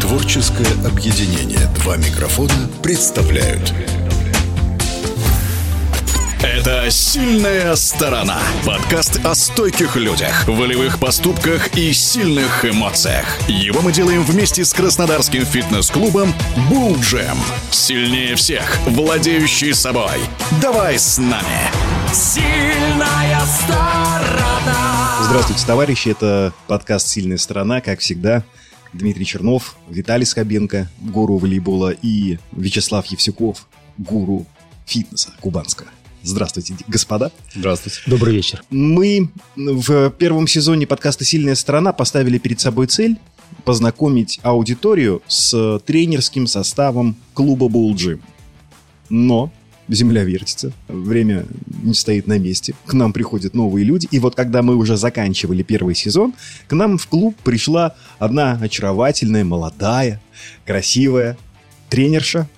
Творческое объединение «Два микрофона» представляют. Это «Сильная сторона» Подкаст о стойких людях, волевых поступках и сильных эмоциях. Его мы делаем вместе с краснодарским фитнес-клубом «Булл Джем» Сильнее всех, владеющий собой. Давай с нами! Сильная сторона. Здравствуйте, товарищи, это подкаст «Сильная сторона», как всегда. Дмитрий Чернов, Виталий Скобенко, гуру волейбола и Вячеслав Евсюков, гуру фитнеса кубанского. Здравствуйте, господа. Здравствуйте. Добрый вечер. Мы в первом сезоне подкаста «Сильная сторона» поставили перед собой цель познакомить аудиторию с тренерским составом клуба «Булджим». Но земля вертится, время не стоит на месте, к нам приходят новые люди, и вот когда мы уже заканчивали первый сезон, к нам в клуб пришла одна очаровательная, молодая, красивая тренерша.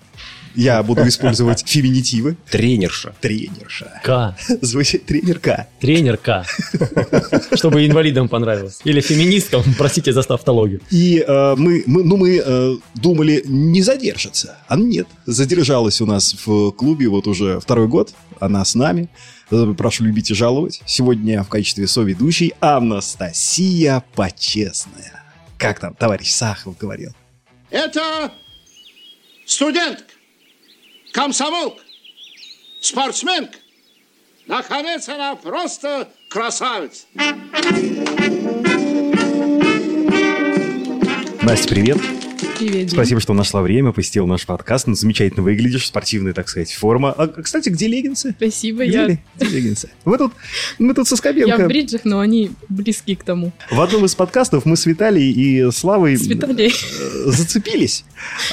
Я буду использовать феминитивы. Тренерша. Тренерша. К. Звучит тренерка. Тренер К. Чтобы инвалидам понравилось. Или феминисткам, простите за тавтологию. И э, мы, мы, ну, мы э, думали не задержится. А нет, задержалась у нас в клубе вот уже второй год. Она с нами. Прошу любить и жаловать. Сегодня в качестве соведущей Анастасия Почестная. Как там товарищ Сахов говорил? Это студентка, комсомолка, спортсменка. Наконец, она просто красавица. Настя, привет. Привет. Спасибо, что нашла время, посетил наш подкаст. Ну, замечательно выглядишь, спортивная, так сказать, форма. А, кстати, где леггинсы? Спасибо, Где, я, ли- где леггинсы? Мы тут, мы тут со я Скобенко. в бриджах, но они близки к тому. В одном из подкастов мы с Виталией и Славой С Виталией. э, зацепились.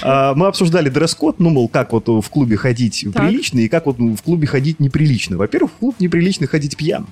А, Мы обсуждали дресс-код, ну, мол, как вот в клубе ходить Так. прилично и как вот в клубе ходить неприлично. Во-первых, в клуб неприлично ходить пьяным.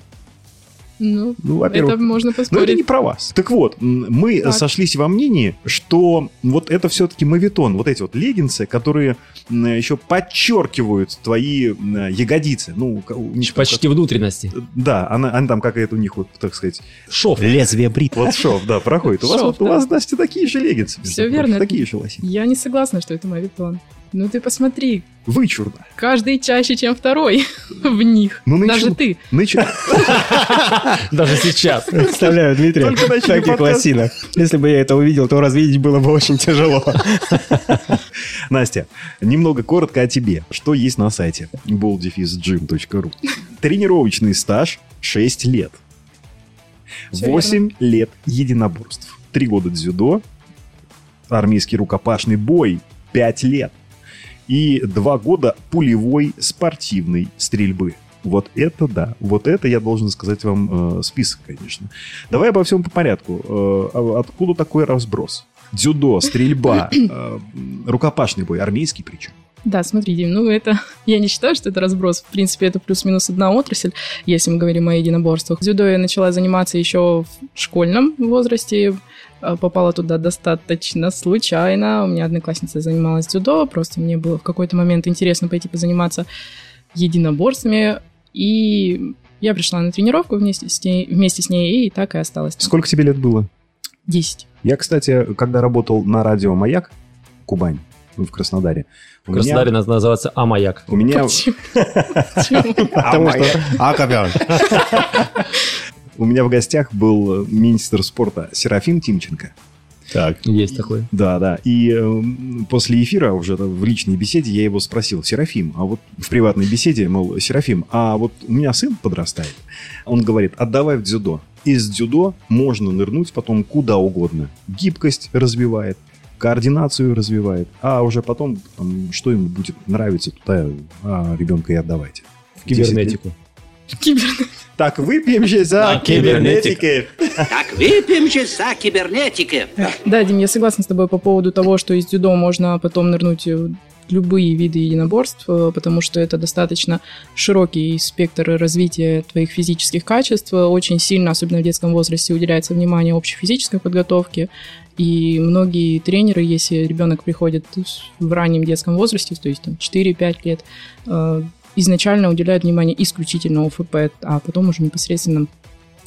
Ну, Ну, во-первых, это можно Но это не про вас. Так вот, мы Так. сошлись во мнении, что вот это все-таки мавитон, вот эти вот леггинсы, которые еще подчеркивают твои ягодицы. Ну, у них Почти внутренности. как- Да, она, она там какая-то у них вот, так сказать, Шов. лезвие брит. Вот шов, да, проходит. У вас, Шов, вот, у вас, Настя, такие же леггинсы. прочим, верно. Такие же лосины. Я не согласна, что это мавитон. Ну ты посмотри, Вычурно. каждый чаще, чем второй в них. Ну, начал- Даже ты. Начали- Даже сейчас. Представляю начали таких подкаст. лосинах. Если бы я это увидел, то развидеть было бы очень тяжело. Настя, немного коротко о тебе. Что есть на сайте bolddefizgym.ru Тренировочный стаж 6 лет. Всё 8 лет единоборств. 3 года дзюдо, армейский рукопашный бой 5 лет. И 2 года пулевой спортивной стрельбы. Вот это да. Вот это я должен сказать вам э, список, конечно. Давай обо всем по порядку. Э, а откуда такой разброс? Дзюдо, стрельба, э, рукопашный бой, армейский причем. Да, смотри, Дим, ну это... Я не считаю, что это разброс. В принципе, это плюс-минус одна отрасль, если мы говорим о единоборствах. Дзюдо я начала заниматься еще в школьном возрасте. Э, Попала туда достаточно случайно. У меня одноклассница занималась дзюдо. Просто мне было в какой-то момент интересно пойти позаниматься единоборствами. И я пришла на тренировку вместе с ней, вместе с ней и так и осталась. Сколько тебе лет было? Десять. Я, кстати, когда работал на радио «Маяк», Кубань, в Краснодаре, у В Краснодаре меня... нас называется Амаяк. У меня... Потому что... А, Копян. У меня в гостях был э, министр спорта Серафим Тимченко. Так. Есть такой. Да, да. И э, после эфира, уже в личной беседе, я его спросил, Серафим, а вот в приватной беседе, мол, Серафим, а вот у меня сын подрастает. Он говорит, отдавай в дзюдо. Из дзюдо можно нырнуть потом куда угодно. Гибкость развивает, координацию развивает, а уже потом, там, что ему будет нравиться, туда а, ребенка и отдавайте. В кибернетику. Кибернетика. Так, выпьем же за кибернетик. кибернетикой. Так выпьем же за кибернетики. Да, Дим, я согласна с тобой по поводу того, что из дзюдо можно потом нырнуть любые виды единоборств, э, потому что это достаточно широкий спектр развития твоих физических качеств. Очень сильно, особенно в детском возрасте, уделяется внимание общей физической подготовке. И многие тренеры, если ребенок приходит в раннем детском возрасте, то есть там, 4-5 лет, э, изначально уделяют внимание исключительно ОФП, а потом уже непосредственно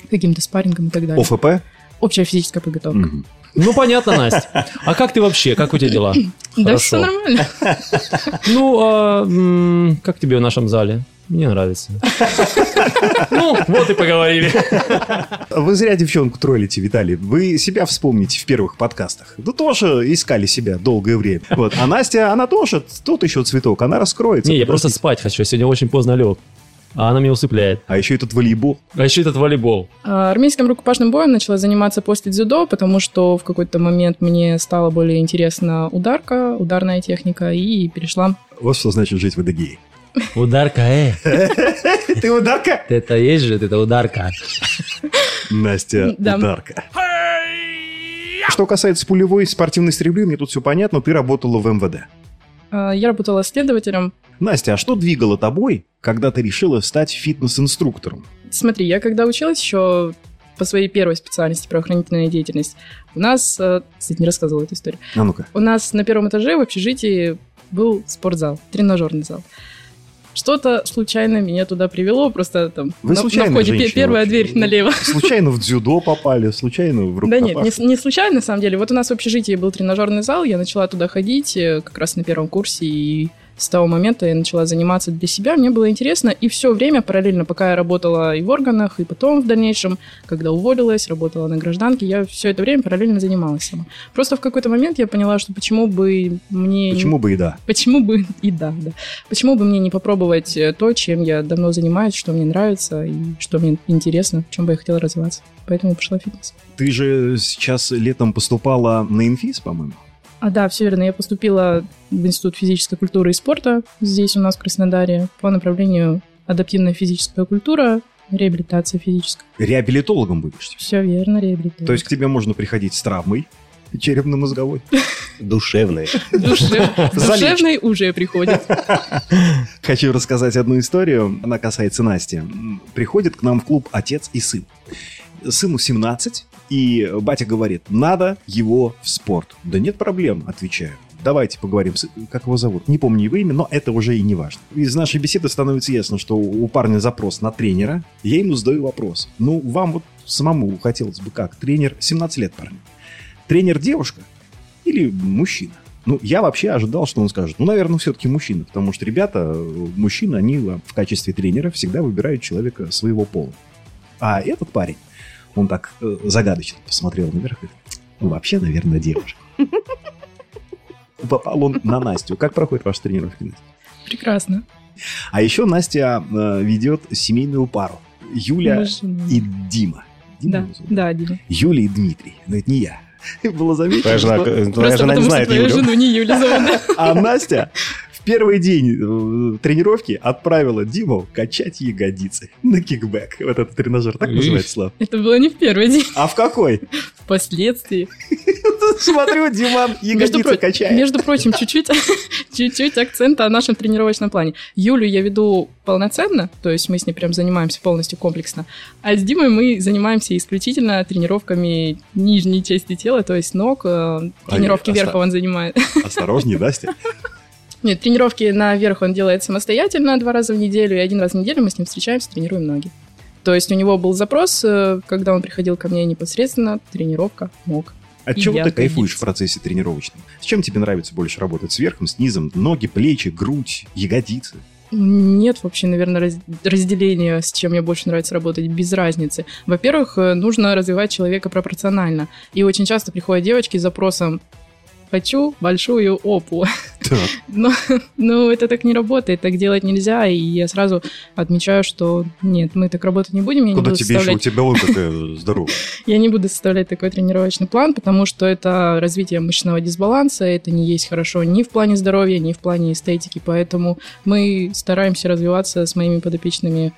каким-то спаррингом и так далее. ОФП? Общая физическая подготовка. Мгм. Ну, понятно, Настя. А как ты вообще? Как у тебя дела? Да, Хорошо. все нормально. Ну, а, как тебе в нашем зале? Мне нравится. Ну, вот и поговорили. Вы зря девчонку троллите, Виталий. Вы себя вспомните в первых подкастах. Вы тоже искали себя долгое время. Вот. А Настя, она тоже тот еще цветок. Она раскроется. Не, я просто спать хочу. Сегодня очень поздно лег. А она меня усыпляет. А еще этот волейбол. А еще этот волейбол. А, Армейским рукопашным боем начала заниматься после дзюдо, потому что в какой-то момент мне стало более интересна ударка, ударная техника, и перешла. Вот что значит жить в Эдегее. Ударка, э. Ты ударка? Это есть же, это ударка. Настя, Да. ударка. Что касается пулевой спортивной стрельбы, мне тут все понятно. Ты работала в МВД. А, Я работала следователем. Настя, а что двигало тобой, когда ты решила стать фитнес-инструктором? Смотри, я когда училась еще по своей первой специальности правоохранительная деятельность, у нас, э, кстати, не рассказывала эту историю, А ну-ка. у нас на первом этаже в общежитии был спортзал, тренажерный зал. Что-то случайно меня туда привело, просто там Вы на, случайно на входе женщина первая вообще? дверь налево. Случайно в дзюдо попали, случайно в Да нет, рукопашку? не, не случайно, на самом деле. Вот у нас в общежитии был тренажерный зал, я начала туда ходить э, как раз на первом курсе, и с того момента я начала заниматься для себя, мне было интересно, и все время параллельно, пока я работала и в органах, и потом в дальнейшем, когда уволилась, работала на гражданке, я все это время параллельно занималась сама. Просто в какой-то момент я поняла, что почему бы мне... не- Почему бы и да? Почему бы и да, да. Почему бы мне не попробовать э, то, чем я давно занимаюсь, что мне нравится и что мне интересно, в чем бы я хотела развиваться. Поэтому пошла в фитнес. Ты же сейчас летом поступала на инфиз, по-моему? А, да, все верно. Я поступила в Институт физической культуры и спорта здесь у нас в Краснодаре по направлению адаптивная физическая культура, реабилитация физическая. Реабилитологом будешь. Все верно, реабилитация. То есть к тебе можно приходить с травмой черепно-мозговой. Душевные. Душе- душевной уже приходит. Хочу рассказать одну историю. Она касается Насти. Приходит к нам в клуб отец и сын. Сыну 17, и батя говорит, надо его в спорт. Да нет проблем, отвечаю. Давайте поговорим, как его зовут. Не помню его имя, но это уже и не важно. Из нашей беседы становится ясно, что у парня запрос на тренера. Я ему задаю вопрос. Ну, вам вот самому хотелось бы как? Тренер 17 лет парню. Тренер девушка или мужчина? Ну, я вообще ожидал, что он скажет, ну, наверное, все-таки мужчина, потому что ребята, мужчины, они в качестве тренера всегда выбирают человека своего пола. А этот парень, он так э, загадочно посмотрел наверх и говорит, ну, вообще, наверное, девушка. Попал он на Настю. Как проходит ваша тренировка, Настя? Прекрасно. А еще Настя э, ведет семейную пару. Юля и Дима. Дима Да, да, Дима. Юля и Дмитрий. Но это не я. Было заметно, Твоя жена, что- твоя жена не знает твою Юлю. жену не Юля зовут. А Настя первый день э, тренировки отправила Диму качать ягодицы на кикбэк. Вот этот тренажер, так называется, Слав. Это было не в первый день, А в какой? впоследствии. Смотрю, Диман ягодицы качает. между прочим, чуть-чуть, чуть-чуть акцента о нашем тренировочном плане. Юлю я веду полноценно, то есть мы с ней прям занимаемся полностью комплексно, а с Димой мы занимаемся исключительно тренировками нижней части тела, то есть ног, э, тренировки А, верха оста- он занимает. Осторожней, Настя. Нет, тренировки наверх он делает самостоятельно два раза в неделю, и один раз в неделю мы с ним встречаемся, тренируем ноги. То есть у него был запрос, э, когда он приходил ко мне непосредственно, тренировка ног. От И чего ты кайфуешь в процессе тренировочном? С чем тебе нравится больше работать? С верхом, с низом? Ноги, плечи, грудь, ягодицы? Нет вообще, наверное, раз- разделения, с чем мне больше нравится работать, без разницы. Во-первых, э, нужно развивать человека пропорционально. И очень часто приходят девочки с запросом «хочу большую опу». Но, но это так не работает, так делать нельзя. И я сразу отмечаю, что нет, мы так работать не будем. Я не, Куда буду тебе еще? У составлять, тебя вот такая здоровая. я не буду составлять такой тренировочный план, потому что это развитие мышечного дисбаланса, это не есть хорошо ни в плане здоровья, ни в плане эстетики. Поэтому мы стараемся развиваться с моими подопечными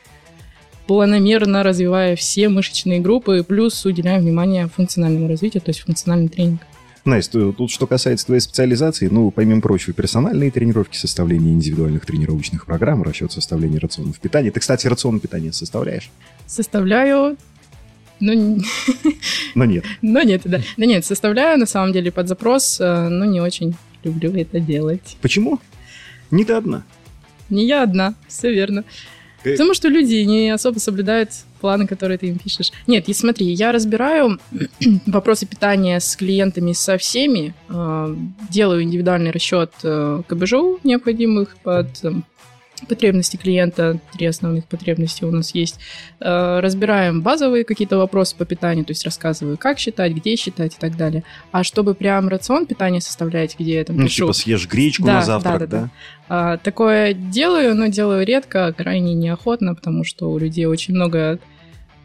планомерно развивая все мышечные группы, плюс уделяем внимание функциональному развитию, то есть функциональный тренинг. Настя, тут что касается твоей специализации, ну, помимо прочего, персональные тренировки, составление индивидуальных тренировочных программ, расчет составления рационов питания. Ты, кстати, рацион питания составляешь? Составляю, ну, Но нет. но нет, да. Да нет, составляю на самом деле под запрос, э, но не очень люблю это делать. Почему? Не ты одна. Не я одна, все верно. Потому что люди не особо соблюдают планы, которые ты им пишешь. Нет, и смотри, я разбираю вопросы питания с клиентами со всеми, э, делаю индивидуальный расчет э, КБЖУ необходимых под э, потребности клиента, три основных потребности у нас есть. Э, Разбираем базовые какие-то вопросы по питанию, то есть рассказываю, как считать, где считать и так далее. А чтобы прям рацион питания составлять, где я там Ну, пишу... типа съешь гречку Да, на завтрак, да, да? да, да. А, такое делаю, но делаю редко, крайне неохотно, потому что у людей очень много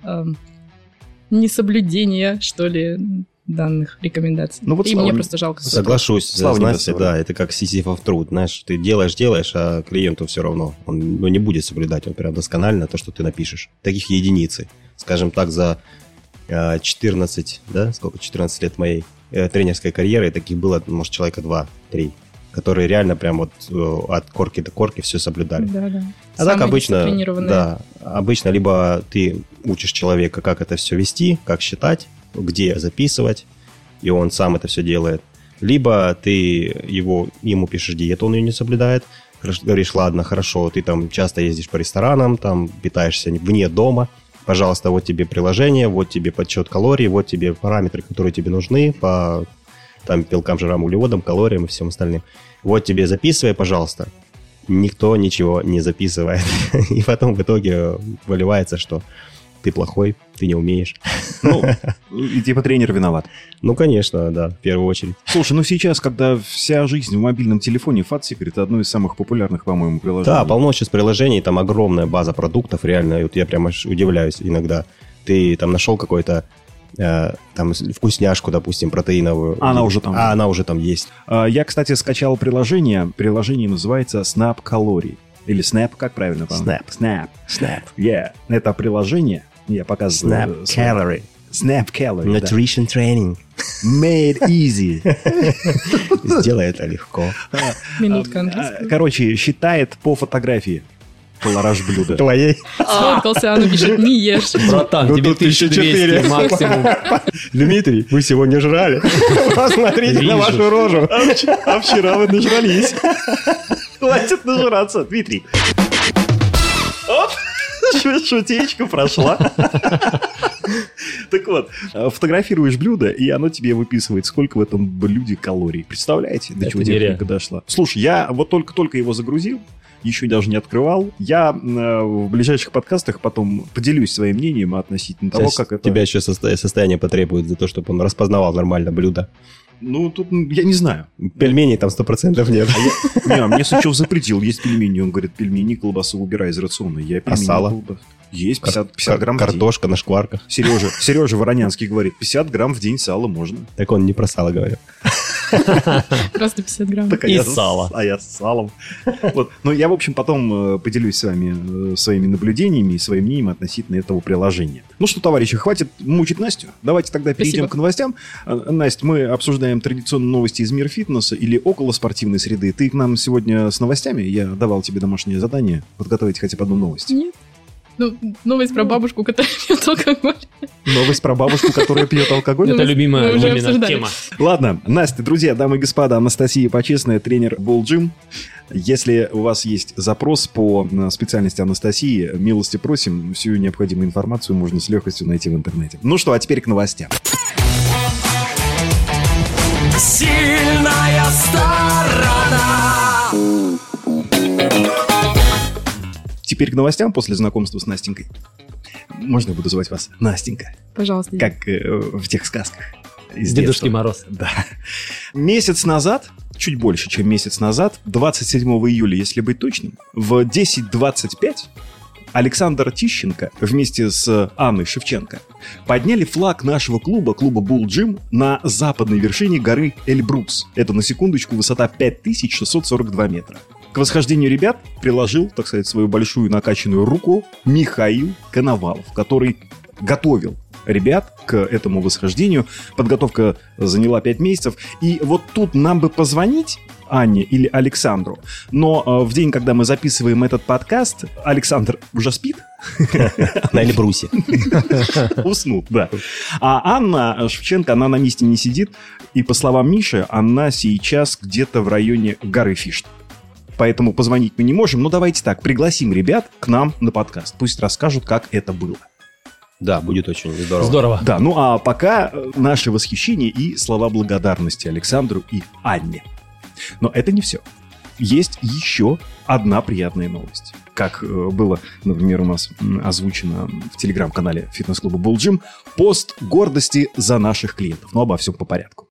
эм, несоблюдения, что ли, данных рекомендаций. Ну вот И Слава, мне просто жалко. Соглашусь Слава даст да, это как сисифов труд, знаешь, ты делаешь, делаешь, а клиенту все равно, он ну, не будет соблюдать, он прям досконально то, что ты напишешь. Таких единицы. Скажем так, за э, 14, да, сколько, 14 лет моей э, тренерской карьеры, таких было, может, человека 2-3, которые реально прям вот э, от корки до корки все соблюдали. Да, да. А так Самые обычно, дисциплинированные. да, обычно либо ты учишь человека, как это все вести, как считать, где записывать, и он сам это все делает. Либо ты его, ему пишешь диету, он ее не соблюдает, говоришь, ладно, хорошо, ты там часто ездишь по ресторанам, там питаешься вне дома, пожалуйста, вот тебе приложение, вот тебе подсчет калорий, вот тебе параметры, которые тебе нужны по там, белкам, жирам, углеводам, калориям и всем остальным. Вот тебе записывай, пожалуйста. Никто ничего не записывает. И потом в итоге выливается, что ты плохой, ты не умеешь. Ну, и типа тренер виноват. Ну, конечно, да, в первую очередь. Слушай, ну сейчас, когда вся жизнь в мобильном телефоне, Fat Secret одно из самых популярных, по-моему, приложений. Да, полно сейчас приложений, там огромная база продуктов, реально, вот я прям аж удивляюсь иногда. Ты там нашел какой-то э, там вкусняшку, допустим, протеиновую. А она уже там. А она уже там есть. А, Я, кстати, скачал приложение. Приложение называется Snap Calorie. Или Snap, как правильно? Snap. Snap. Snap. Yeah. Это приложение. Я показываю. Snap Calorie. Snap Calorie, да. Nutrition Training. Made easy. Сделай это легко. Минутка А, английского. Короче, считает по фотографии колораж блюда. Твоей. Сфоткался, она пишет, не ешь. Братан, Ну, тебе тут еще 1200 четыре. максимум. Дмитрий, вы сегодня жрали. Посмотрите на вашу рожу. А вчера вы нажрались. Хватит нажраться, Дмитрий. Оп, шу- шутечка прошла. Так вот, фотографируешь блюдо, и оно тебе выписывает, сколько в этом блюде калорий. Представляете, до чего техника дошла? Слушай, я вот только-только его загрузил, еще даже не открывал. Я э, в ближайших подкастах потом поделюсь своим мнением относительно того, как это... Тебя еще состо- состояние потребует за то, чтобы он распознавал нормально блюдо. Ну, тут я не знаю. Пельменей там 100% нет. Не, мне Сычев запретил есть пельмени. Он говорит, пельмени, колбасу убирай из рациона. Я пельмени сало? колбас- Есть 50, 50 грамм в день. Картошка на шкварках. Сережа, Сережа Воронянский говорит, 50 грамм в день сала можно. Так он не про сало говорил. Просто 50 грамм. Так, а И с- сало. А я с салом. Вот. Ну, я, в общем, потом э, поделюсь с вами э, своими наблюдениями и своим мнением относительно этого приложения. Ну что, товарищи, хватит мучить Настю. Давайте тогда перейдем Спасибо. к новостям. Э, Настя, мы обсуждаем традиционные новости из мира фитнеса или около спортивной среды. Ты к нам сегодня с новостями? Я давал тебе домашнее задание подготовить хотя бы одну новость. Нет. Ну, новость про бабушку, которая пьет алкоголь. Новость про бабушку, которая пьет алкоголь. Ну, Это любимая обсуждали. тема. Ладно, Настя, друзья, дамы и господа, Анастасия Почестная, тренер Болджим. Если у вас есть запрос по э, специальности Анастасии, милости просим. Всю необходимую информацию можно с легкостью найти в интернете. Ну что, а теперь к новостям. Сильная сторона. Теперь к новостям после знакомства с Настенькой. Можно я буду звать вас Настенька, Пожалуйста. как э, в тех сказках. из Дедушки детства. Мороз. Да. Месяц назад, чуть больше, чем месяц назад, 27 июля, если быть точным, в 10.25 Александр Тищенко вместе с Анной Шевченко подняли флаг нашего клуба, клуба Bull Gym, на западной вершине горы Эльбрус. Это, на секундочку, высота 5642 метра. К восхождению ребят приложил, так сказать, свою большую накачанную руку Михаил Коновалов, который готовил ребят к этому восхождению. Подготовка заняла 5 месяцев. И вот тут нам бы позвонить Анне или Александру. Но э, в день, когда мы записываем этот подкаст, Александр уже спит, На Эльбрусе. уснул, да. А Анна Шевченко, она на месте не сидит. И по словам Миши, она сейчас где-то в районе горы Фишт. Поэтому позвонить мы не можем. Но давайте так, пригласим ребят к нам на подкаст. Пусть расскажут, как это было. Да, будет очень здорово. Здорово. Да, ну а пока э, наше восхищение и слова благодарности Александру и Анне. Но это не все. Есть еще одна приятная новость. Как э, было, например, у нас озвучено в телеграм-канале фитнес-клуба Булджим, пост гордости за наших клиентов. Но обо всем по порядку.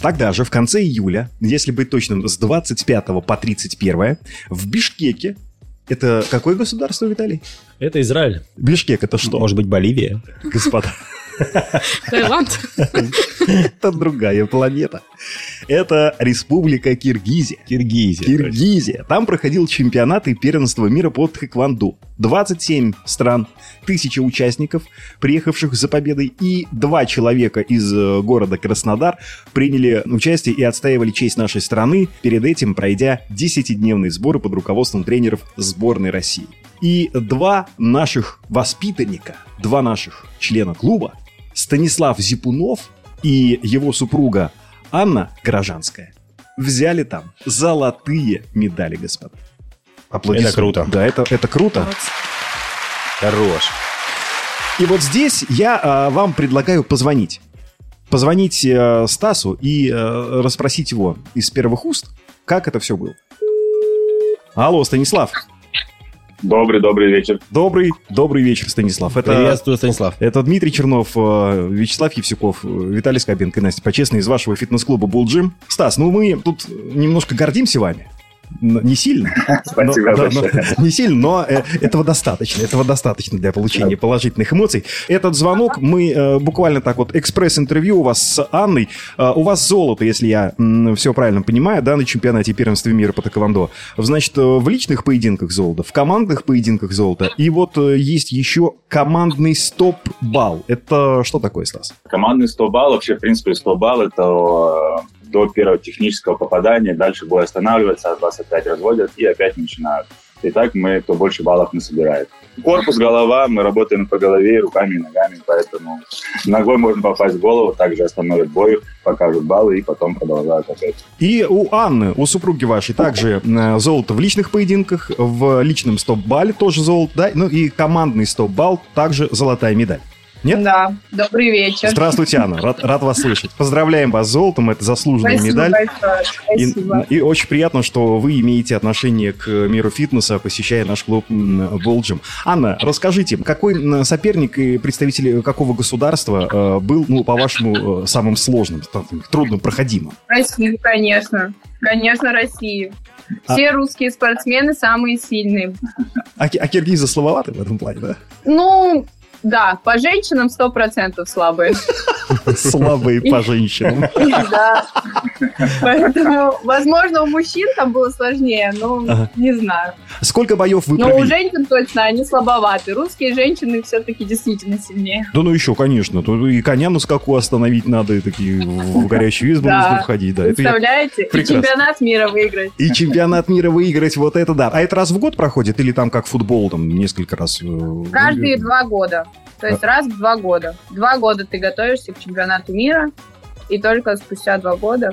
Тогда же, в конце июля, если быть точным, с 25 по 31, в Бишкеке, это какое государство, Виталий? Это Израиль. Бишкек это что? Может быть, Боливия? Господа, Таиланд. это другая планета. Это Республика Киргизия. Киргизия. Киргизия. Там проходил чемпионат и первенство мира по тхэквондо. 27 стран, тысяча участников, приехавших за победой, и два человека из э, города Краснодар приняли участие и отстаивали честь нашей страны, перед этим пройдя 10-дневные сборы под руководством тренеров сборной России. И два наших воспитанника, два наших члена клуба, Станислав Зипунов и его супруга Анна Горожанская, взяли там золотые медали, господа. Аплодисменты. Это круто. Да, это, это круто. Хорош. И вот здесь я а, вам предлагаю позвонить. Позвонить э, Стасу и э, расспросить его из первых уст, как это все было. Алло, Станислав. Добрый, добрый вечер. Добрый, добрый вечер, Станислав. Это, Приветствую, Станислав. это Дмитрий Чернов, э, Вячеслав Евсюков, э, Виталий Скобенко и Настя Почестный из вашего фитнес-клуба Булджим. Стас, ну мы тут немножко гордимся вами. Не сильно. Спасибо Но- да, но- не сильно, но э, этого достаточно. Этого достаточно для получения положительных эмоций. Этот звонок мы э, буквально так вот экспресс-интервью у вас с Анной. Э, у вас золото, если я все правильно понимаю, да, на чемпионате первенства мира по тэквондо. Значит, э, в личных поединках золото, в командных поединках золото. И вот э, есть еще командный стоп-балл. Это что такое, Стас? Командный 100 баллов, вообще, в принципе, 100 баллов это э, до первого технического попадания, дальше бой останавливается, вас опять разводят и опять начинают. И так мы, кто больше баллов не собирает. Корпус, голова, мы работаем по голове, руками и ногами, поэтому ногой можно попасть в голову, также остановят бой, покажут баллы и потом продолжают опять. И у Анны, у супруги вашей, также э, золото в личных поединках, в личном стоп-балле тоже золото, да, ну и командный стоп-балл, также золотая медаль. Нет? Да, добрый вечер. Здравствуйте, Анна, рад, рад вас слышать. Поздравляем вас с золотом, это заслуженная Спасибо медаль. большое. И, Спасибо. и очень приятно, что вы имеете отношение к миру фитнеса, посещая наш клуб Волджим. Анна, расскажите, какой соперник и представитель какого государства э, был, ну, по-вашему, э, самым сложным, трудным, проходимым? Россию, конечно. Конечно, Россию. А- Все русские спортсмены самые сильные. А, а киргизы слабоваты в этом плане, да? Ну, да, по женщинам сто процентов слабые. Слабые по женщинам. Да. Поэтому, возможно, у мужчин там было сложнее, но Ага. не знаю. Сколько боев вы Но у провели? женщин точно они слабоваты. Русские женщины все-таки действительно сильнее. Да ну еще, конечно. Тут и коня на скаку остановить надо, и такие в горячую избу нужно входить. Да, Представляете? И чемпионат мира выиграть. И чемпионат мира выиграть, вот это да. А это раз в год проходит или там как футбол, там несколько раз? э, Каждые два года. То есть раз в два года. Два года ты готовишься к чемпионату мира, и только спустя два года.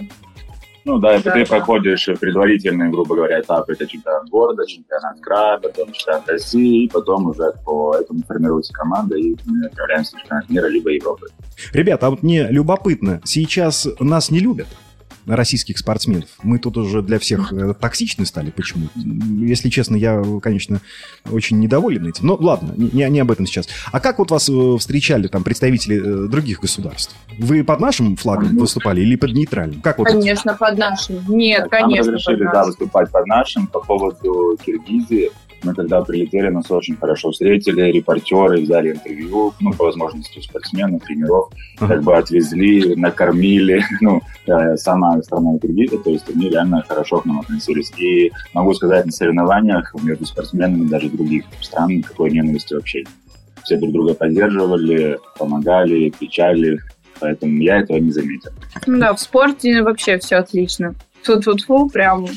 Ну да, это Да, ты да. проходишь предварительные, грубо говоря, этапы. Это чемпионат города, чемпионат края, потом чемпионат России, и потом уже по этому формируется команда, и мы отправляемся в чемпионат мира либо Европы. Ребята, а вот мне любопытно, сейчас нас не любят российских спортсменов. Мы тут уже для всех э, токсичны стали почему Если честно, я, конечно, очень недоволен этим. Но ладно, не, не об этом сейчас. А как вот вас э, встречали там представители э, других государств? Вы под нашим флагом выступали или под нейтральным? Как вот? Конечно, под нашим. Нет, Нам конечно, под разрешили, да, нашим. выступать под нашим. По поводу Киргизии, мы когда прилетели, нас очень хорошо встретили, репортеры взяли интервью, ну, по возможности спортсменов, тренеров, как бы отвезли, накормили, ну, э, сама страна Киргизия, то есть они реально хорошо к нам относились. И могу сказать, на соревнованиях между спортсменами даже других стран никакой ненависти вообще нет. Все друг друга поддерживали, помогали, кричали, поэтому я этого не заметил. Да, в спорте вообще все отлично. Фу-фу-фу, прям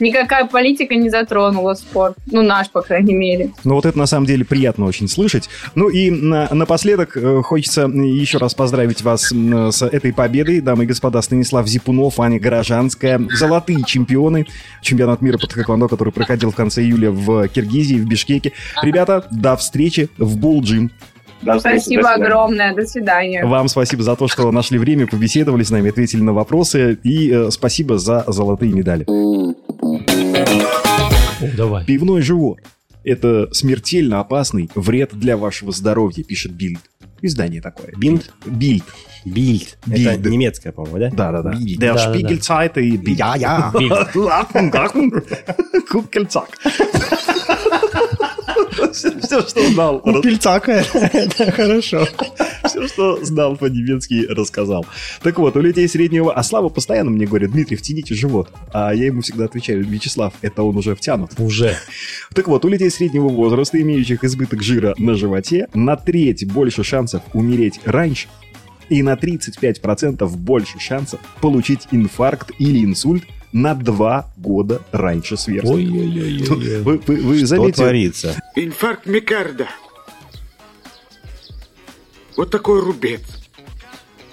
никакая политика не затронула спорт. Ну, наш, по крайней мере. Ну вот это на самом деле приятно очень слышать. Ну и на, напоследок э, хочется еще раз поздравить вас с этой победой, дамы и господа, Станислав Зипунов, Аня Горожанская, золотые чемпионы, чемпионат мира по тэквондо, который проходил в конце июля в Киргизии, в Бишкеке. Ребята, до встречи в Булджим. До встречи, Спасибо до свидания. огромное. До свидания. Вам спасибо за то, что нашли время, побеседовали с нами, ответили на вопросы. И э, спасибо за золотые медали. Давай. Пивной живот. Это смертельно опасный вред для вашего здоровья, пишет Бильд. Издание такое. Бинд? Бильд. Бильд. Бильд. Это немецкая, по-моему, да? Да-да-да. Бильд. Der Да-да-да. Spiegelzeit и Бильд. Я, я. Кукельцак. Все, что знал. Пельцака, это хорошо. Все, что знал по-немецки, рассказал. Так вот, у людей среднего... А Слава постоянно мне говорит, Дмитрий, втяните живот. А я ему всегда отвечаю, Вячеслав, это он уже втянут. Уже. Так вот, у людей среднего возраста, имеющих избыток жира на животе, на треть больше шансов умереть раньше и на 35% больше шансов получить инфаркт или инсульт на 2 года раньше сверстников. Ой-ой-ой. Вы, вы- вы Что заметили? творится? Инфаркт микарда. Вот такой рубец.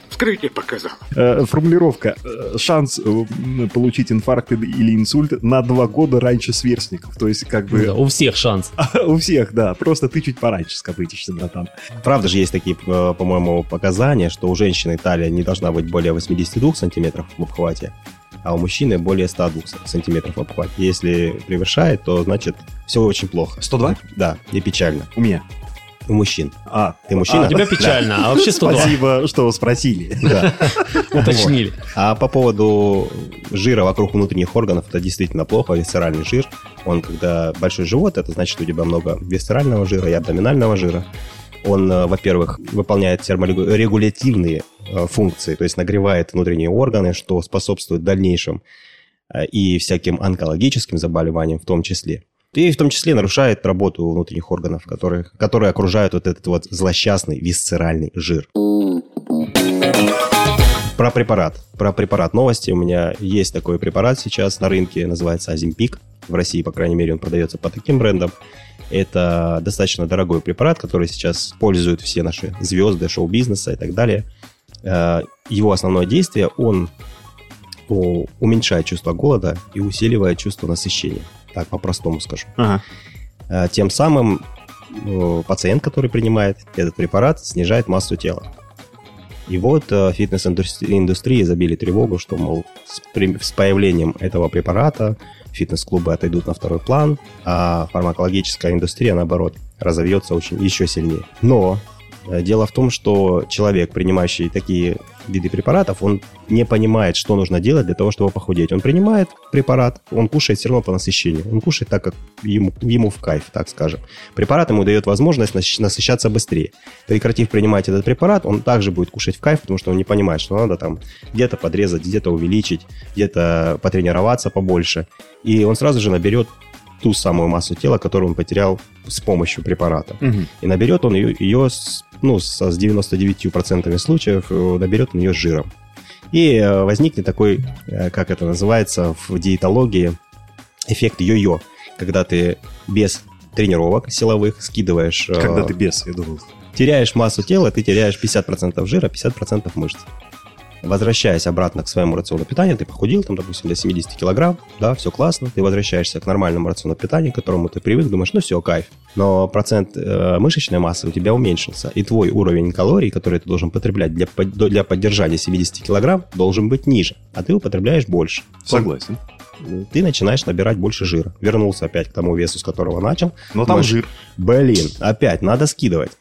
Вскрытие показало. Э, формулировка. Э, Шанс э, получить инфаркт или инсульт на 2 года раньше сверстников. То есть, как бы... Да, у всех шанс. У всех, да. Просто ты чуть пораньше скопытишься, братан. Правда же есть такие, по-моему, показания, что у женщины талия не должна быть более 82 сантиметров в обхвате, а у мужчины более 102 сантиметров в обхвате. Если превышает, то значит все очень плохо. 102? Да, и печально. У меня. У мужчин. А, Ты мужчина? А, у тебя печально, а вообще 102. Спасибо, что спросили. Да. Уточнили. А по поводу жира вокруг внутренних органов, это действительно плохо, висцеральный жир. Он, когда большой живот, это значит, у тебя много висцерального жира и абдоминального жира. Он, э, во-первых, выполняет терморегулятивные э, функции, то есть нагревает внутренние органы, что способствует дальнейшим э, и всяким онкологическим заболеваниям в том числе. И в том числе нарушает работу внутренних органов, которые, которые окружают вот этот вот злосчастный висцеральный жир. Про препарат. Про препарат новости. У меня есть такой препарат сейчас на рынке, называется Оземпик. В России, по крайней мере, он продается по таким брендам. Это достаточно дорогой препарат, который сейчас пользуют все наши звезды шоу-бизнеса и так далее. Э, Его основное действие, он уменьшает чувство голода и усиливает чувство насыщения. Так, по-простому скажу. Ага. Э, Тем самым пациент, который принимает этот препарат, снижает массу тела. И вот э, фитнес-индустрии забили тревогу, что, мол, с, при- с появлением этого препарата фитнес-клубы отойдут на второй план, а фармакологическая индустрия, наоборот, разовьется очень еще сильнее. Но дело в том, что человек, принимающий такие виды препаратов, он не понимает, что нужно делать для того, чтобы похудеть. Он принимает препарат, он кушает все равно по насыщению. Он кушает так, как ему, ему в кайф, так скажем. Препарат ему дает возможность насыщ- насыщаться быстрее. Прекратив принимать этот препарат, он также будет кушать в кайф, потому что он не понимает, что надо там где-то подрезать, где-то увеличить, где-то потренироваться побольше. И он сразу же наберет ту самую массу тела, которую он потерял с помощью препарата. Мгм. И наберет он ее, ее с, ну, с 99% случаев, э, наберет он ее жиром. И э, возникнет такой, э, как это называется в диетологии, эффект йо-йо, когда ты без тренировок силовых скидываешь... Когда ты без, я думал. теряешь массу тела, ты теряешь 50% жира, 50% мышц. Возвращаясь обратно к своему рациону питания, ты похудел, там, допустим, до 70 килограмм, да, все классно, ты возвращаешься к нормальному рациону питания, к которому ты привык, думаешь, ну все, кайф. Но процент э, мышечной массы у тебя уменьшился, и твой уровень калорий, который ты должен потреблять для, для поддержания 70 килограмм, должен быть ниже, а ты употребляешь больше. Согласен. Ты начинаешь набирать больше жира. Вернулся опять к тому весу, с которого начал. Но там Думаешь, жир. Блин, опять надо скидывать.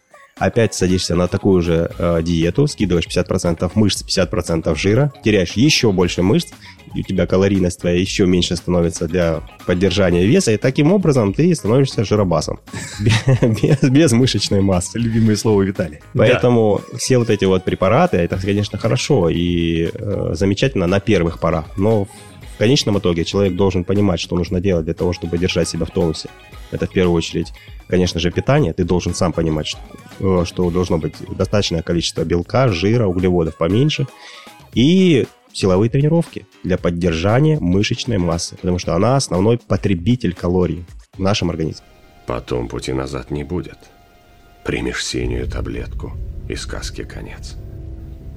Опять садишься на такую же э, диету, скидываешь 50% мышц, 50% жира, теряешь еще больше мышц, и у тебя калорийность твоя еще меньше становится для поддержания веса, и таким образом ты становишься жиробасом. Без, мышечной массы. Любимое слово Виталия. Поэтому все вот эти вот препараты, это, конечно, хорошо и э, замечательно на первых порах, но конечном итоге человек должен понимать, что нужно делать для того, чтобы держать себя в тонусе. Это в первую очередь, конечно же, питание. Ты должен сам понимать, что, э, что должно быть достаточное количество белка, жира, углеводов поменьше. И силовые тренировки для поддержания мышечной массы, потому что она основной потребитель калорий в нашем организме. Потом пути назад не будет. Примешь синюю таблетку, и сказке конец.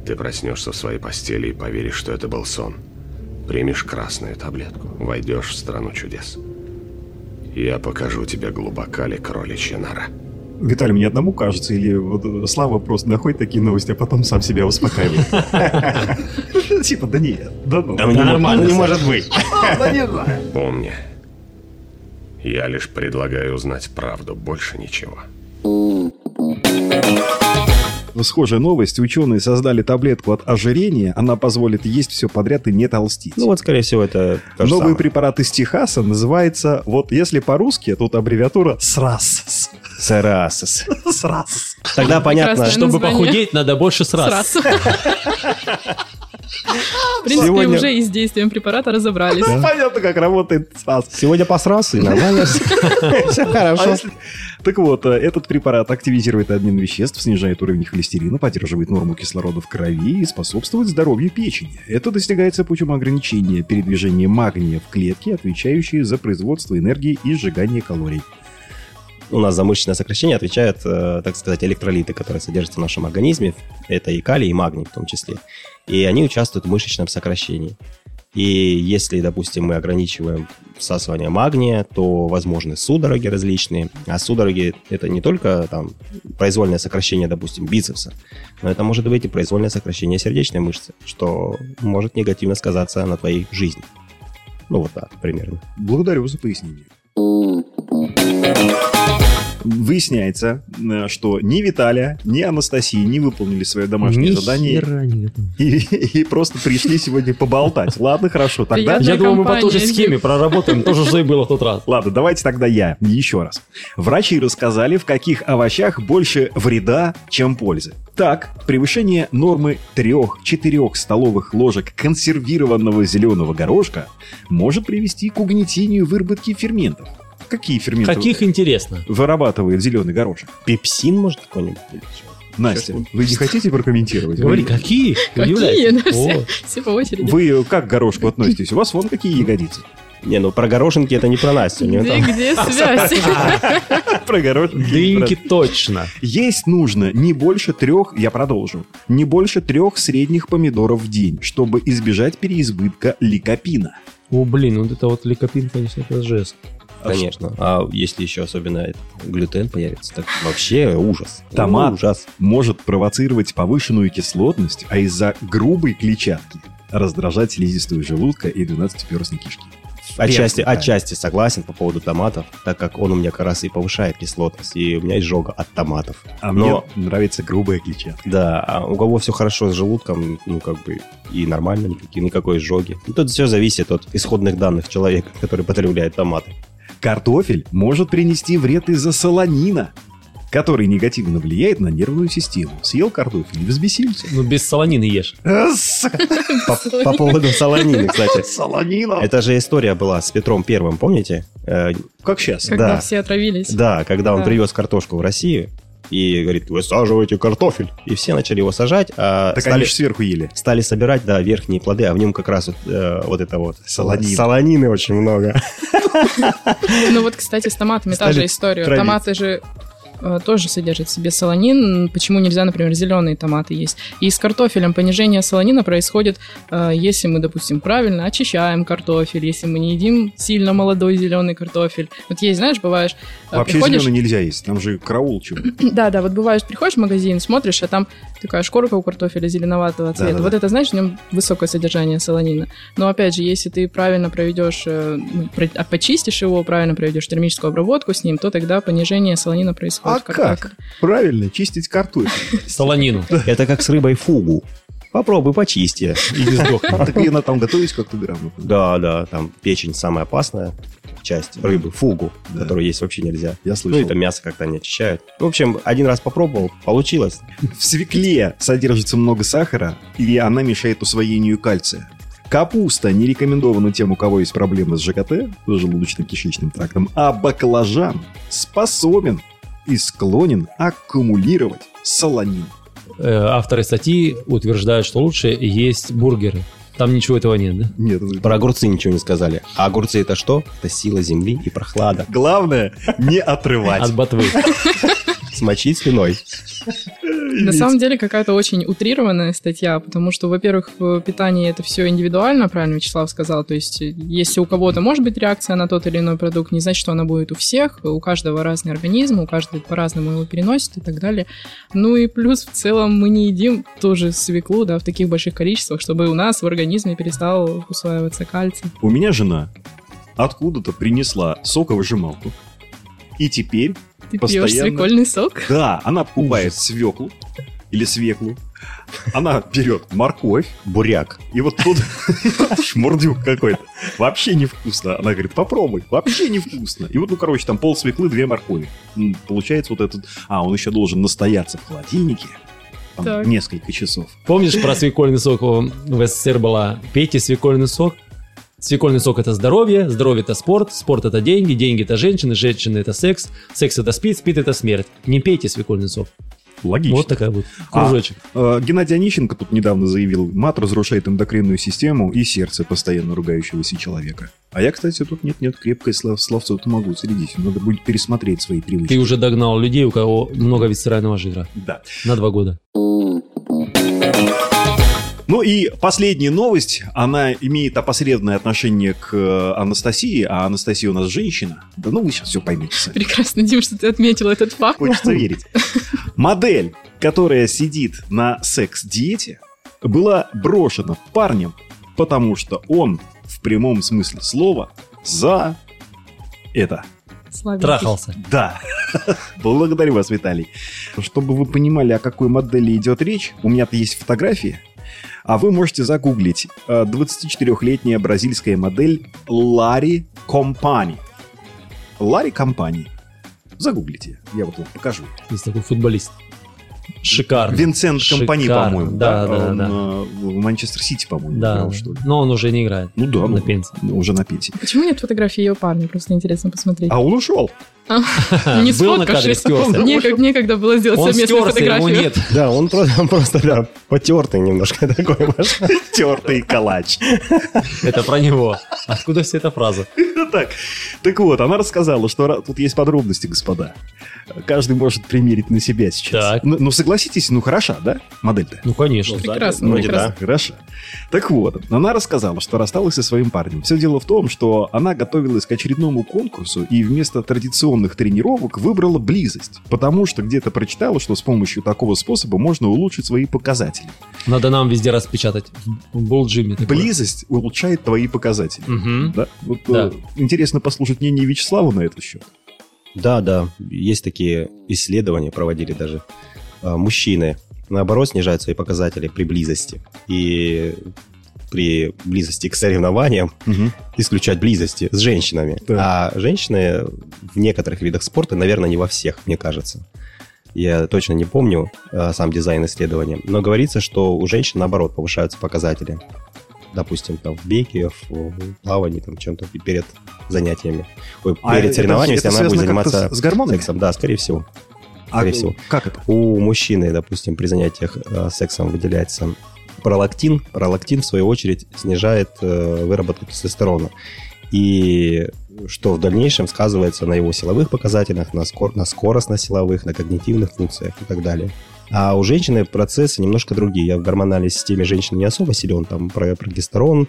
Ты проснешься в своей постели и поверишь, что это был сон. Примешь красную таблетку, войдешь в страну чудес. Я покажу тебе глубока ли кроличья нора. Виталий, мне одному кажется, или вот Слава просто находит такие новости, а потом сам себя успокаивает. Типа, да нет, да ну. Да ну не мо- ну не может быть. Да не знаю. Помни, я лишь предлагаю узнать правду, больше ничего. Схожая новость. Ученые создали таблетку от ожирения. Она позволит есть все подряд и не толстить. Ну вот, скорее всего, это то Новый самое. препарат из Техаса называется, вот если по-русски, тут аббревиатура СРАС. Сарасос. СРАС. Тогда понятно, Прекрасное Чтобы название. похудеть, надо больше сраз. Сраз. В принципе, Сегодня- уже и с действием препарата разобрались. Ну, понятно, как работает СРАС. Сегодня посрался, и нормально. Все А хорошо. Так вот, э, этот препарат активизирует обмен веществ, снижает уровень холестерина, поддерживает норму кислорода в крови и способствует здоровью печени. Это достигается путем ограничения передвижения магния в клетке, отвечающие за производство энергии и сжигание калорий. У нас за мышечное сокращение отвечают, э, так сказать, электролиты, которые содержатся в нашем организме. Это и калий, и магний в том числе. И они участвуют в мышечном сокращении. И если, допустим, мы ограничиваем всасывание магния, то возможны судороги различные. А судороги – это не только там, произвольное сокращение, допустим, бицепса, но это может быть и произвольное сокращение сердечной мышцы, что может негативно сказаться на твоей жизни. Ну вот так, примерно. Благодарю за пояснение. Выясняется, э, что ни Виталия, ни Анастасия не выполнили свое домашнее Ни задание и, и просто пришли сегодня поболтать. Ладно, хорошо, тогда... Я думаю, мы по той же схеме проработаем, то же, что и было в тот раз. Ладно, давайте тогда я еще раз. Врачи рассказали, в каких овощах больше вреда, чем пользы. Так, превышение нормы 3-4 столовых ложек консервированного зеленого горошка может привести к угнетению выработки ферментов. Какие ферменты Каких интересно? вырабатывает зеленый горошек? Пепсин, может, какой-нибудь? Настя, вы не хотите прокомментировать? Говори, Вы- какие? Какие? Да, все, по очереди. Вы как к горошку относитесь? У вас вон какие ягодицы. Не, ну про горошинки это не про Настю. Где, там- где связь? Про горошек. Дыньки точно. Есть нужно не больше трех, я продолжу, не больше трех средних помидоров в день, чтобы избежать переизбытка ликопина. О, блин, вот это вот ликопин, конечно, это жест. Конечно. А если еще особенно глютен появится, так вообще ужас. Томат Ужас. может провоцировать повышенную кислотность, а из-за грубой клетчатки раздражать слизистую желудка и 12-перстной кишки. Отчасти, да. отчасти согласен по поводу томатов, так как он у меня как раз и повышает кислотность, и у меня изжога от томатов. А Но- мне нравится грубая клетчатка. Да, а у кого все хорошо с желудком, ну, как бы, и нормально, никакой, никакой изжоги. Ну, тут все зависит от исходных данных человека, который потребляет томаты. Картофель может принести вред из-за солонина, который негативно влияет на нервную систему. Съел картофель и взбесился. Ну, без солонины ешь. По, по поводу солонины, кстати. Солонина! Это же история была с Петром Первым, помните? Э, Как сейчас? Когда Да. все отравились. Да, когда он привез картошку в Россию и говорит, высаживайте картофель. И все начали его сажать, а Так стали, они же сверху ели. стали собирать, да, верхние плоды, а в нем как раз вот, э, вот это вот Солонин. солонины очень много. Ну вот, кстати, с томатами та же история. Томаты же тоже содержат в себе солонин. Почему нельзя, например, зеленые томаты есть? И с картофелем понижение солонина происходит, э, если мы, допустим, правильно очищаем картофель, если мы не едим сильно молодой зеленый картофель. Вот есть, знаешь, бываешь, э, Вообще приходишь... зеленый нельзя есть, там же караул чего. Да, да, вот бываешь, приходишь в магазин, смотришь, а там такая шкурка у картофеля зеленоватого цвета. Да-да-да. Вот это, знаешь, в нем высокое содержание солонина. Но опять же, если ты правильно проведешь, э, ну, а почистишь его, правильно проведешь термическую обработку с ним, то тогда понижение солонина происходит. А как? Правильно, чистить картофель. Солонину. Это как с рыбой фугу. Попробуй почисти. И не сдохни. Так ее там готовить как-то грамотно. Да, да, там печень самая опасная часть рыбы, фугу, Да. которую есть вообще нельзя. Я Ну, слышал. это мясо как-то не очищают. В общем, один раз попробовал, получилось. В свекле содержится много сахара, и она мешает усвоению кальция. Капуста не рекомендована тем, у кого есть проблемы с ЖКТ, с желудочно-кишечным трактом, а баклажан способен и склонен аккумулировать солонин. Э, Авторы статьи утверждают, что лучше есть бургеры. Там ничего этого нет, да? Нет. Про огурцы ничего не сказали. А огурцы это что? Это сила земли и прохлада. Главное, не отрывать. От ботвы. Смочить слюной. На самом деле какая-то очень утрированная статья, потому что, во-первых, в питании это все индивидуально, правильно Вячеслав сказал. То есть, если у кого-то может быть реакция на тот или иной продукт, не значит, что она будет у всех. У каждого разный организм, у каждого по-разному его переносит и так далее. Ну и плюс в целом мы не едим тоже свеклу, да, в таких больших количествах, чтобы у нас в организме перестал усваиваться кальций. У меня жена откуда-то принесла соковыжималку. И теперь Ты постоянно... пьешь свекольный сок? Да, она покупает свеклу или свеклу. Она берет морковь, буряк. И вот тут шмурдюк какой-то. Вообще невкусно. Она говорит, попробуй. Вообще невкусно. И вот, ну, короче, там пол свеклы, две моркови. Получается вот этот... А, он еще должен настояться в холодильнике. Там, несколько часов. Помнишь про свекольный сок в СССР была? Пейте свекольный сок. Свекольный сок это здоровье, здоровье это спорт, спорт это деньги, деньги это женщины, женщины это секс, секс это спид, спид это смерть. Не пейте свекольный сок. Логично. Вот такая вот А, кружочек. э, Геннадий Онищенко тут недавно заявил, мат разрушает эндокринную систему и сердце постоянно ругающегося человека. А я, кстати, тут нет-нет, крепкое слов, словцо-то могу зарядить. Надо будет пересмотреть свои привычки. Ты уже догнал людей, у кого много висцерального жира. Да. На два года. Ну и последняя новость, она имеет опосредованное отношение к э, Анастасии, а Анастасия у нас женщина. Да ну вы сейчас все поймете сами. Прекрасно, Дим, что ты отметил этот факт. Хочется верить. Модель, которая сидит на секс-диете, была брошена парнем, потому что он в прямом смысле слова за это. Славненький. Трахался. Да. Благодарю вас, Виталий. Чтобы вы понимали, о какой модели идет речь, у меня-то есть фотографии, а вы можете загуглить. Э, 24-летняя бразильская модель Ларри Компани. Ларри Компани. Загуглите, я вот вам покажу. Есть такой футболист. Шикарно. Винсент Компани, по-моему. Да, да, Он, да. э, В Манчестер Сити, по-моему, Да, играл, что ли. но он уже не играет. Ну да, на ну, пенсии. ну, уже на пенсии. Почему нет фотографии ее парня? Просто интересно посмотреть. А он ушел. Не сфоткавшись. Некогда, было сделать совместную фотографию. нет. Да, он просто, да, потертый немножко такой. Тертый калач. Это про него. Откуда вся эта фраза? Так, так вот, она рассказала, что тут есть подробности, господа. Каждый может примерить на себя сейчас. Ну, ну, согласитесь, ну хороша, да, модель-то? Ну, конечно. Прекрасно, Ну, прекрасно. Хорошо. Так вот, она рассказала, что рассталась со своим парнем. Все дело в том, что она готовилась к очередному конкурсу и вместо традиционных тренировок выбрала близость. Потому что где-то прочитала, что с помощью такого способа можно улучшить свои показатели. Надо нам везде распечатать. В Болджиме. такое. Близость улучшает твои показатели. Мгм. Да? Вот, Да. э, интересно послушать мнение Вячеслава на этот счет. Да, да, есть такие исследования, проводили даже. А, Мужчины, наоборот, снижают свои показатели при близости. И при близости к соревнованиям исключать близости с женщинами. А женщины в некоторых видах спорта, наверное, не во всех, мне кажется. Я точно не помню а, сам дизайн исследования, но говорится, что у женщин, наоборот, повышаются показатели. Допустим, там, в беге, в плавании, там, чем-то перед занятиями. Ой, А перед это если она будет заниматься с- гормонами? сексом. Да, скорее всего. А Скорее всего. как это? У мужчины, допустим, при занятиях э, сексом выделяется пролактин. Пролактин, в свою очередь, снижает э, выработку тестостерона. И что в дальнейшем сказывается на его силовых показателях, на, скор- на скоростно-силовых, на когнитивных функциях и так далее. А у женщины процессы немножко другие. Я в гормональной системе женщины не особо силен. Там про прогестерон,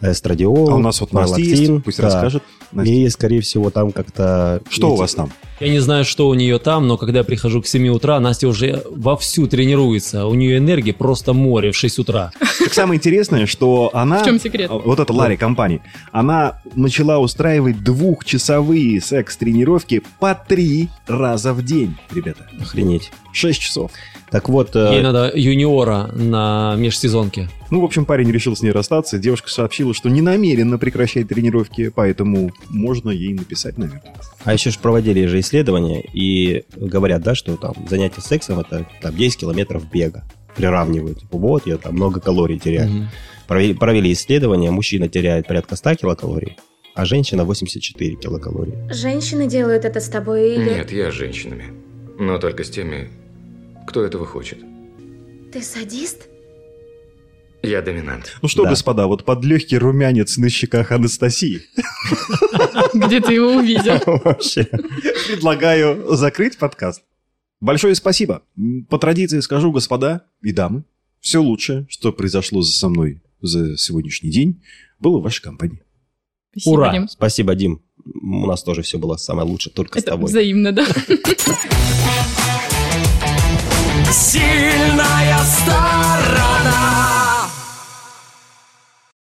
эстрадиол, А у нас вот Настя есть, пусть Да. расскажет. Настя. И, скорее всего, там как-то... Что у эти- вас там? Я не знаю, что у нее там, но когда я прихожу к 7 утра, Настя уже вовсю тренируется. У нее энергии просто море в 6 утра. Так самое интересное, что она... В чем секрет? а, Вот эта Ларри компания. Она начала устраивать двухчасовые секс-тренировки по три раза в день, ребята. Охренеть. Шесть часов. Так вот... э, Ей надо юниора на межсезонке. Ну, в общем, парень решил с ней расстаться. Девушка сообщила, что не намерена прекращать тренировки, поэтому можно ей написать, наверное. А еще же проводили же исследования и говорят, да, что там занятие сексом это там 10 километров бега. Приравнивают. Типа, вот, я там много калорий теряю. Мгм. Провели, провели исследование, мужчина теряет порядка 100 килокалорий, а женщина 84 килокалории. Женщины делают это с тобой или... Нет, я с женщинами. Но только с теми, кто этого хочет. Ты садист? Я доминант. Ну что, Да. господа, вот под легкий румянец на щеках Анастасии Где ты его увидел? Вообще. предлагаю закрыть подкаст. Большое спасибо. По традиции скажу, господа и дамы, все лучшее, что произошло со мной за сегодняшний день, было в вашей компании. Спасибо, Ура! Дим. Спасибо, Дим. У нас тоже все было самое лучшее, только с Это тобой. взаимно, да. Сильная сторона.